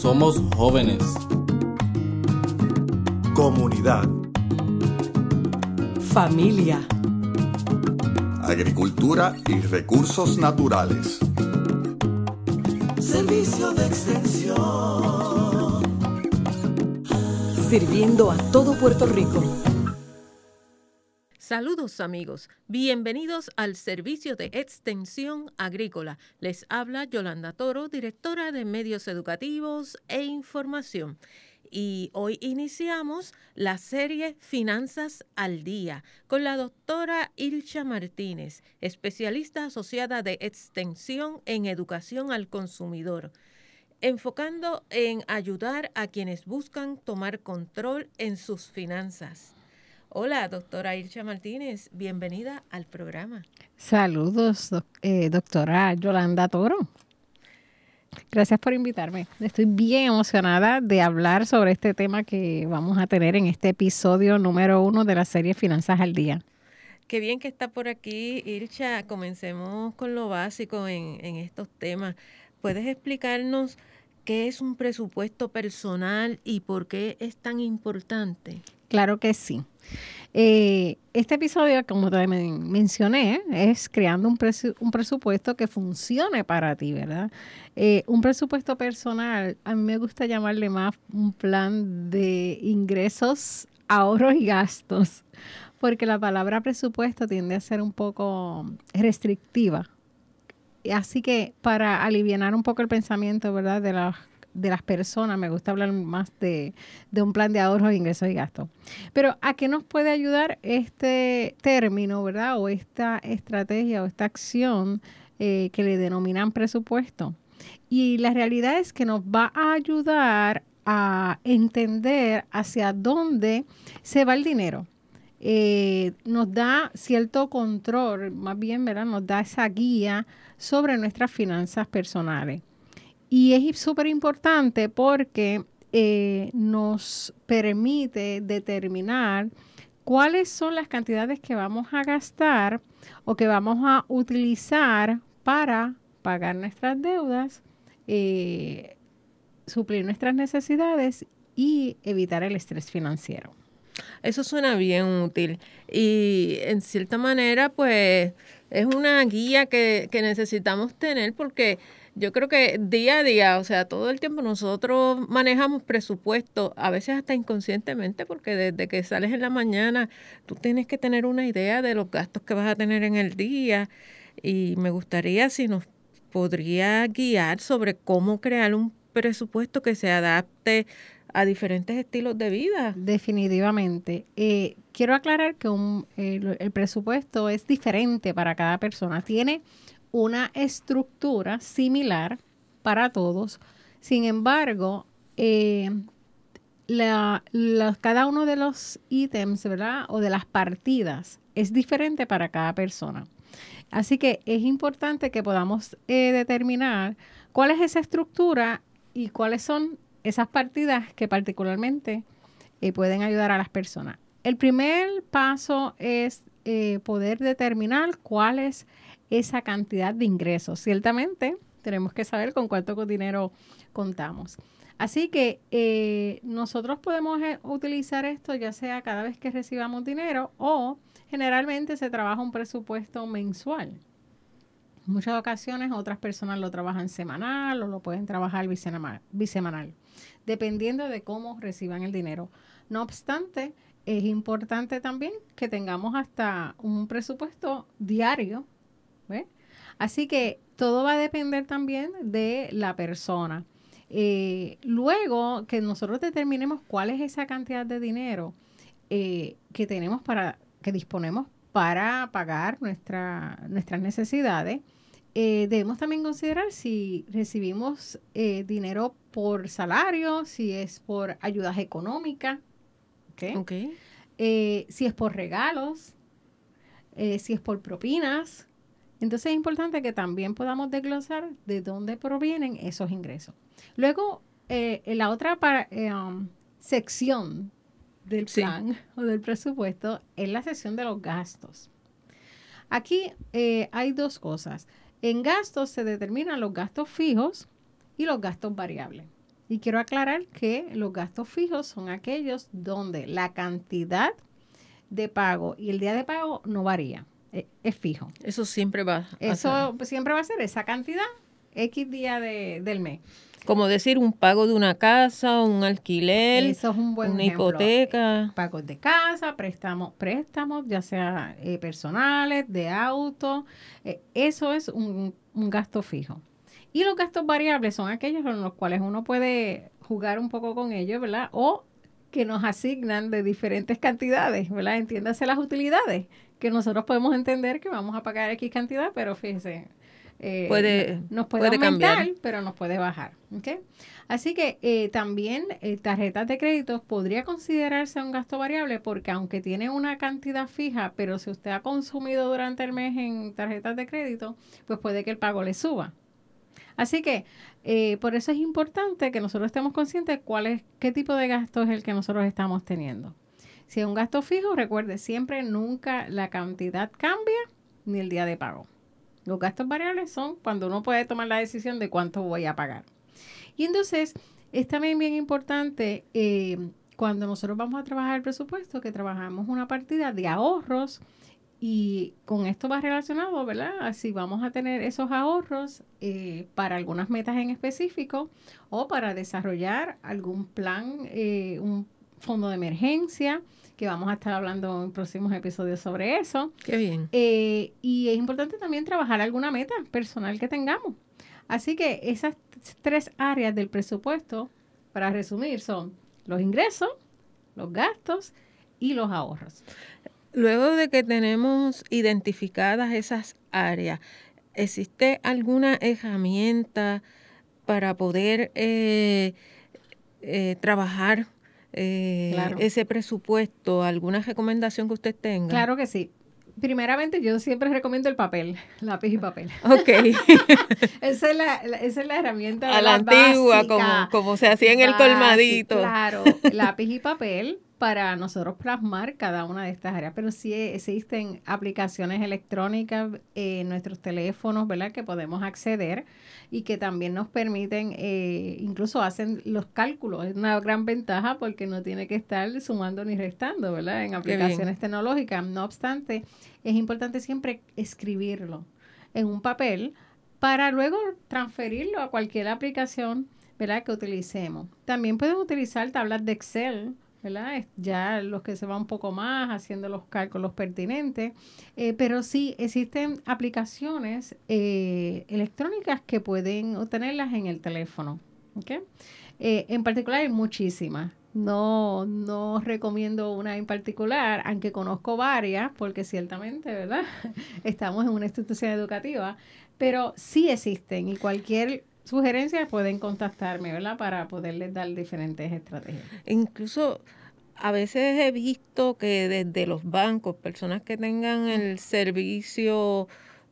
Somos jóvenes. Comunidad. Familia. Agricultura y recursos naturales. Servicio de extensión. Sirviendo a todo Puerto Rico. Saludos amigos, bienvenidos al servicio de extensión agrícola. Les habla Yolanda Toro, directora de medios educativos e información. Y hoy iniciamos la serie Finanzas al Día con la doctora Ilcha Martínez, especialista asociada de extensión en educación al consumidor enfocando en ayudar a quienes buscan tomar control en sus finanzas. Hola, doctora Ilcha Martínez, bienvenida al programa. Saludos, eh, doctora Yolanda Toro. Gracias por invitarme. Estoy bien emocionada de hablar sobre este tema que vamos a tener en este episodio número uno de la serie Finanzas al Día. Qué bien que está por aquí, Ilcha. Comencemos con lo básico en, en estos temas. ¿Puedes explicarnos qué es un presupuesto personal y por qué es tan importante? Claro que sí. Eh, este episodio, como te mencioné, es creando un, presupuesto que funcione para ti, ¿verdad? Eh, un presupuesto personal, a mí me gusta llamarle más un plan de ingresos, ahorros y gastos, porque la palabra presupuesto tiende a ser un poco restrictiva. Así que para aliviar un poco el pensamiento, ¿verdad? De las de las personas, me gusta hablar más de, un plan de ahorros, ingresos y gastos. Pero ¿a qué nos puede ayudar este término, verdad? O esta estrategia o esta acción eh, que le denominan presupuesto. Y la realidad es que nos va a ayudar a entender hacia dónde se va el dinero. Eh, nos da cierto control, más bien, ¿verdad? Nos da esa guía sobre nuestras finanzas personales. Y es súper importante porque eh, nos permite determinar cuáles son las cantidades que vamos a gastar o que vamos a utilizar para pagar nuestras deudas, eh, suplir nuestras necesidades y evitar el estrés financiero. Eso suena bien útil y en cierta manera pues es una guía que, que necesitamos tener porque yo creo que día a día, o sea, todo el tiempo nosotros manejamos presupuesto, a veces hasta inconscientemente, porque desde que sales en la mañana tú tienes que tener una idea de los gastos que vas a tener en el día. Y me gustaría si nos podría guiar sobre cómo crear un presupuesto que se adapte a diferentes estilos de vida. Definitivamente. Eh, quiero aclarar que un, el presupuesto es diferente para cada persona. Tiene una estructura similar para todos. Sin embargo, eh, cada uno de los ítems, ¿verdad? O de las partidas es diferente para cada persona. Así que es importante que podamos eh, determinar cuál es esa estructura y cuáles son esas partidas que particularmente eh, pueden ayudar a las personas. El primer paso es poder determinar cuál es esa cantidad de ingresos. Ciertamente tenemos que saber con cuánto dinero contamos. Así que eh, nosotros podemos eh, utilizar esto ya sea cada vez que recibamos dinero o generalmente se trabaja un presupuesto mensual. En muchas ocasiones otras personas lo trabajan semanal o lo pueden trabajar bisemanal, dependiendo de cómo reciban el dinero. No obstante, es importante también que tengamos hasta un presupuesto diario Así que todo va a depender también de la persona. Eh, luego que nosotros determinemos cuál es esa cantidad de dinero eh, que tenemos para, que disponemos para pagar nuestra, nuestras necesidades, eh, debemos también considerar si recibimos dinero por salario, si es por ayudas económicas, si es por regalos, si es por propinas, entonces es importante que también podamos desglosar de dónde provienen esos ingresos. Luego, eh, en la otra eh, um, sección del plan o del presupuesto es la sección de los gastos. Aquí eh, hay dos cosas. En gastos se determinan los gastos fijos y los gastos variables. Y quiero aclarar que los gastos fijos son aquellos donde la cantidad de pago y el día de pago no varía, e- es, fijo. Eso siempre va a Eso siempre va a ser esa cantidad X día de- del mes. Como decir un pago de una casa, un alquiler, Eso es un buen una ejemplo. hipoteca. Pagos de casa, préstamos, préstamos, ya sea eh, personales, de auto. eh, eso es un, un gasto fijo. Y los gastos variables son aquellos en los cuales uno puede jugar un poco con ellos, ¿verdad? O que nos asignan de diferentes cantidades, ¿verdad? Entiéndase las utilidades, que nosotros podemos entender que vamos a pagar X cantidad, pero fíjese, eh, Puede- nos puede, puede aumentar, cambiar. pero nos puede bajar, ¿ok? Así que eh, también eh, tarjetas de crédito podría considerarse un gasto variable porque aunque tiene una cantidad fija, pero si usted ha consumido durante el mes en tarjetas de crédito, pues puede que el pago le suba. Así que eh, por eso es importante que nosotros estemos conscientes de cuál es, qué tipo de gasto es el que nosotros estamos teniendo. Si es un gasto fijo, recuerde, siempre nunca la cantidad cambia ni el día de pago. Los gastos variables son cuando uno puede tomar la decisión de cuánto voy a pagar. Y entonces es también bien importante eh, cuando nosotros vamos a trabajar el presupuesto que trabajamos una partida de ahorros y con esto va relacionado, ¿verdad? Así vamos a tener esos ahorros eh, para algunas metas en específico o para desarrollar algún plan, eh, un fondo de emergencia, que vamos a estar hablando en próximos episodios sobre eso. Qué bien. Eh, y es importante también trabajar alguna meta personal que tengamos. Así que esas tres áreas del presupuesto, para resumir, son los ingresos, los gastos y los ahorros. Luego de que tenemos identificadas esas áreas, ¿existe alguna herramienta para poder eh, eh, trabajar eh, Claro. ese presupuesto? ¿Alguna recomendación que usted tenga? Claro que sí. Primeramente, yo siempre recomiendo el papel, lápiz y papel. Ok, Esa es la, esa es la herramienta a la antigua, básica. como, como se hacía en el colmadito. Claro, lápiz y papel para nosotros plasmar cada una de estas áreas. Pero sí existen aplicaciones electrónicas en nuestros teléfonos, ¿verdad? Que podemos acceder y que también nos permiten, eh, incluso hacen los cálculos. Es una gran ventaja porque no tiene que estar sumando ni restando, ¿verdad? En aplicaciones tecnológicas. No obstante, es importante siempre escribirlo en un papel para luego transferirlo a cualquier aplicación ¿verdad? que utilicemos. También pueden utilizar tablas de Excel, ¿verdad? Ya los que se van un poco más haciendo los cálculos pertinentes, eh, pero sí existen aplicaciones eh, electrónicas que pueden obtenerlas en el teléfono. ¿ok? Eh, en particular hay muchísimas. No, no recomiendo una en particular, aunque conozco varias, porque ciertamente, ¿verdad? Estamos en una institución educativa, pero sí existen y cualquier sugerencia pueden contactarme, ¿verdad? Para poderles dar diferentes estrategias. Incluso a veces he visto que desde los bancos, personas que tengan el servicio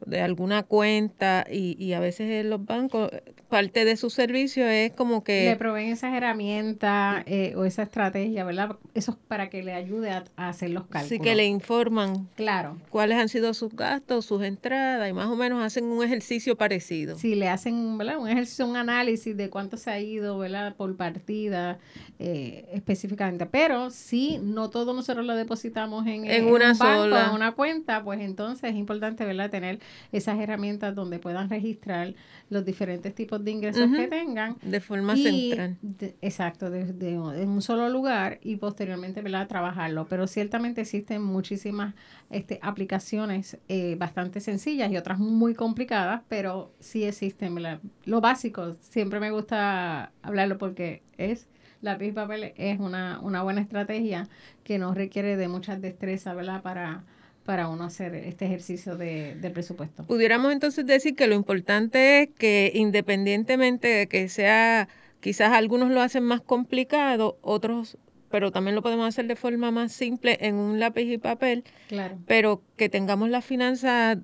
de alguna cuenta y, y a veces en los bancos, parte de su servicio es como Le que proveen esas herramientas eh, o esa estrategia, ¿verdad? Eso es para que le ayude a, a hacer los cálculos. sí que le informan Claro. cuáles han sido sus gastos, sus entradas y más o menos hacen un ejercicio parecido. Si le hacen ¿verdad? un ejercicio, un análisis de cuánto se ha ido ¿verdad? por partida eh, específicamente. Pero si no todo nosotros lo depositamos en, En en una un banco, sola. en una cuenta, pues entonces es importante ¿verdad? tener esas herramientas donde puedan registrar los diferentes tipos de ingresos que tengan. De forma Y central. de- exacto, de, de- en un solo lugar y posteriormente ¿verdad? trabajarlo. Pero ciertamente existen muchísimas este, aplicaciones eh, bastante sencillas y otras muy complicadas, pero sí existen. ¿verdad? Lo básico, siempre me gusta hablarlo porque es lápiz papel es una, una buena estrategia que no requiere de muchas destrezas ¿verdad? para para uno hacer este ejercicio de, del presupuesto. Pudiéramos entonces decir que lo importante es que independientemente de que sea, quizás algunos lo hacen más complicado, otros, pero también lo podemos hacer de forma más simple en un lápiz y papel, Claro. pero que tengamos las finanzas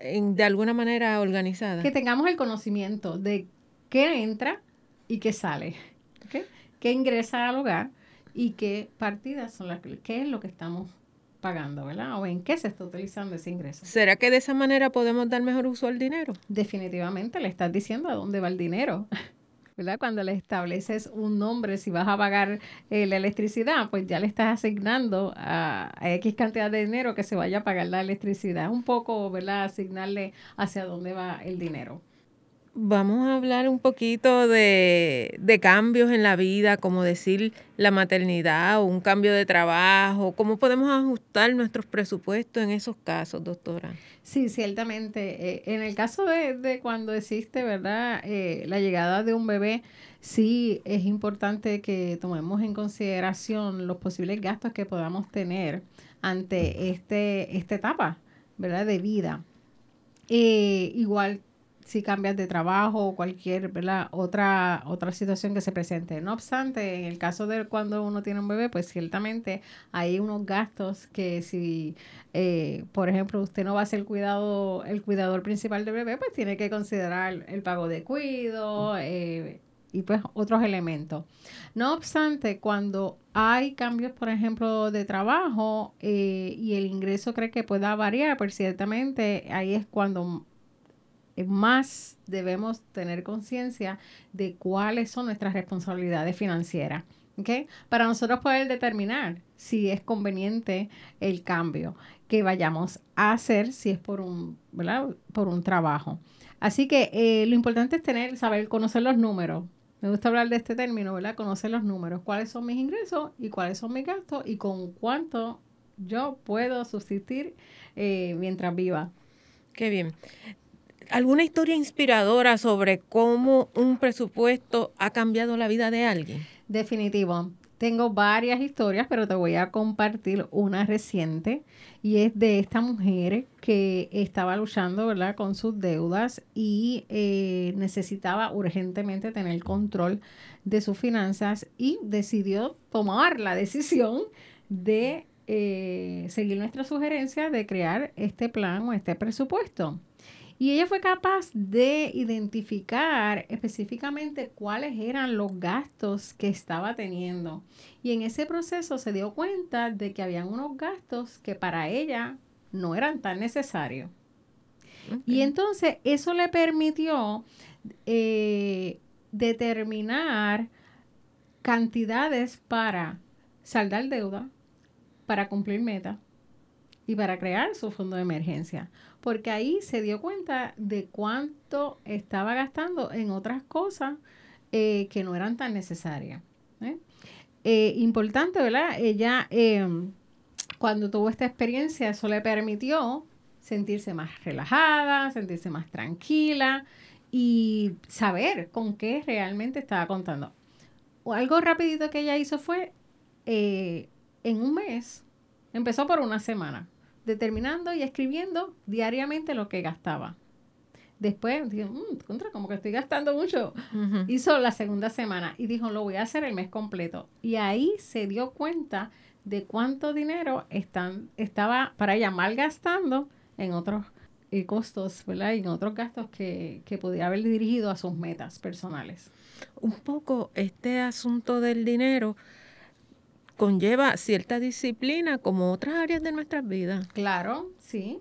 en- de alguna manera organizadas. que tengamos el conocimiento de qué entra y qué sale, ¿ok? qué ingresa al hogar y qué partidas son las que, qué es lo que estamos pagando, ¿verdad? O en qué se está utilizando ese ingreso. ¿Será que de esa manera podemos dar mejor uso al dinero? Definitivamente le estás diciendo a dónde va el dinero. ¿verdad? Cuando le estableces un nombre, si vas a pagar eh, la electricidad, pues ya le estás asignando a, a, X cantidad de dinero que se vaya a pagar la electricidad. Un poco, ¿verdad? Asignarle hacia dónde va el dinero. Vamos a hablar un poquito de, de, cambios en la vida, como decir la maternidad o un cambio de trabajo. ¿Cómo podemos ajustar nuestros presupuestos en esos casos, doctora? Sí, ciertamente. Eh, en el caso de, de, cuando existe, ¿verdad? Eh, la llegada de un bebé, sí es importante que tomemos en consideración los posibles gastos que podamos tener ante este, esta etapa, ¿verdad? De vida. Eh, igual si cambias de trabajo o cualquier. Otra, otra situación que se presente. No obstante, en el caso de cuando uno tiene un bebé, pues ciertamente hay unos gastos que si, eh, por ejemplo, usted no va a ser cuidado, el cuidador principal del bebé, pues tiene que considerar el pago de cuido eh, y pues otros elementos. No obstante, cuando hay cambios, por ejemplo, de trabajo eh, y el ingreso cree que pueda variar, pues ciertamente ahí es cuando más debemos tener conciencia de cuáles son nuestras responsabilidades financieras. ¿okay? Para nosotros poder determinar si es conveniente el cambio que vayamos a hacer, si es por un, ¿verdad? Por un trabajo. Así que eh, lo importante es tener, saber, conocer los números. Me gusta hablar de este término, ¿verdad? Conocer los números, cuáles son mis ingresos y cuáles son mis gastos y con cuánto yo puedo subsistir eh, mientras viva. Qué bien. ¿Alguna historia inspiradora sobre cómo un presupuesto ha cambiado la vida de alguien? Definitivo. Tengo varias historias, pero te voy a compartir una reciente y es de esta mujer que estaba luchando ¿verdad? con sus deudas y eh, necesitaba urgentemente tener control de sus finanzas y decidió tomar la decisión de eh, seguir nuestra sugerencia de crear este plan o este presupuesto. Y ella fue capaz de identificar específicamente cuáles eran los gastos que estaba teniendo. Y en ese proceso se dio cuenta de que habían unos gastos que para ella no eran tan necesarios. Y entonces eso le permitió eh, determinar cantidades para saldar deuda, para cumplir metas y para crear su fondo de emergencia porque ahí se dio cuenta de cuánto estaba gastando en otras cosas eh, que no eran tan necesarias. ¿eh? Eh, importante, ¿verdad? Ella, em, cuando tuvo esta experiencia, eso le permitió sentirse más relajada, sentirse más tranquila y saber con qué realmente estaba contando. algo rapidito que ella hizo fue, en un mes, empezó por una semana determinando y escribiendo diariamente lo que gastaba. Después dijo, mmm, contra, como que estoy gastando mucho. Hizo la segunda semana y dijo, lo voy a hacer el mes completo. Y ahí se dio cuenta de cuánto dinero están, estaba para ella malgastando en otros eh, costos, ¿verdad? Y en otros gastos que, que podía haber dirigido a sus metas personales. Un poco este asunto del dinero conlleva cierta disciplina como otras áreas de nuestras vidas. Claro, sí.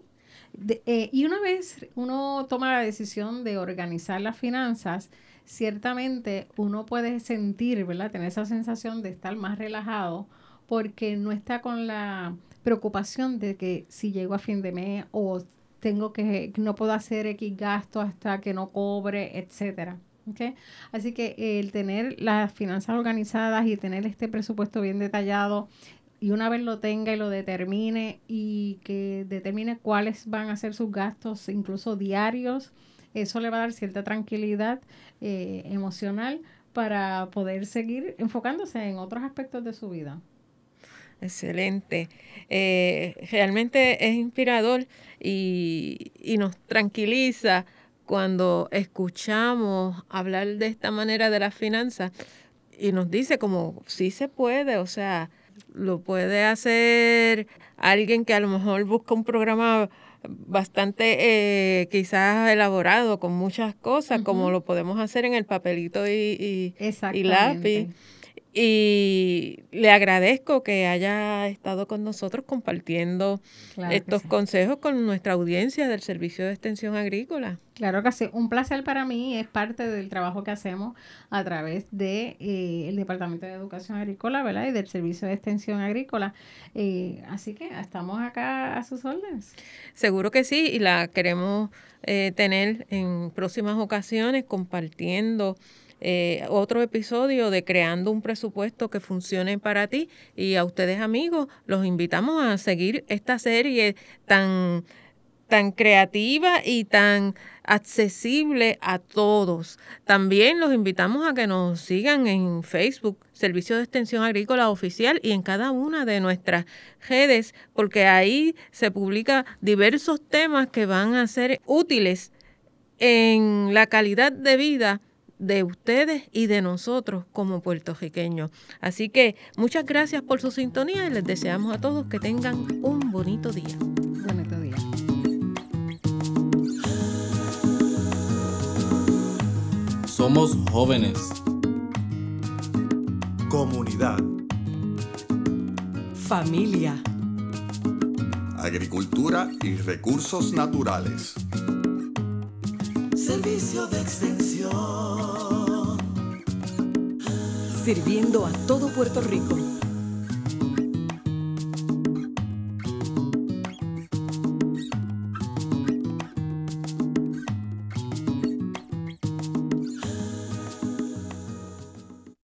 Eh, y una vez uno toma la decisión de organizar las finanzas, ciertamente uno puede sentir, ¿verdad? Tener esa sensación de estar más relajado porque no está con la preocupación de que si llego a fin de mes o tengo que, no puedo hacer X gasto hasta que no cobre, etcétera. Okay. Así que el tener las finanzas organizadas y tener este presupuesto bien detallado y una vez lo tenga y lo determine y que determine cuáles van a ser sus gastos, incluso diarios, eso le va a dar cierta tranquilidad eh, emocional para poder seguir enfocándose en otros aspectos de su vida. Excelente. Eh, realmente es inspirador y, y nos tranquiliza cuando escuchamos hablar de esta manera de las finanzas y nos dice como sí se puede, o sea, lo puede hacer alguien que a lo mejor busca un programa bastante eh, quizás elaborado con muchas cosas, como lo podemos hacer en el papelito y, y, y lápiz. Y le agradezco que haya estado con nosotros compartiendo estos consejos con nuestra audiencia del Servicio de Extensión Agrícola. Claro que sí, un placer para mí, es parte del trabajo que hacemos a través del de, eh, el Departamento de Educación Agrícola, ¿verdad? Y del Servicio de Extensión Agrícola. Eh, así que estamos acá a sus órdenes. Seguro que sí, y la queremos eh, tener en próximas ocasiones compartiendo eh, otro episodio de Creando un presupuesto que funcione para ti. Y a ustedes amigos, los invitamos a seguir esta serie tan, tan creativa y tan accesible a todos. También los invitamos a que nos sigan en Facebook, Servicio de Extensión Agrícola Oficial, y en cada una de nuestras redes, porque ahí se publica diversos temas que van a ser útiles en la calidad de vida de ustedes y de nosotros como puertorriqueños. Así que muchas gracias por su sintonía y les deseamos a todos que tengan un bonito día. Bonito día. Somos jóvenes. Comunidad. Familia. Agricultura y recursos naturales. Servicio de extensión. Sirviendo a todo Puerto Rico.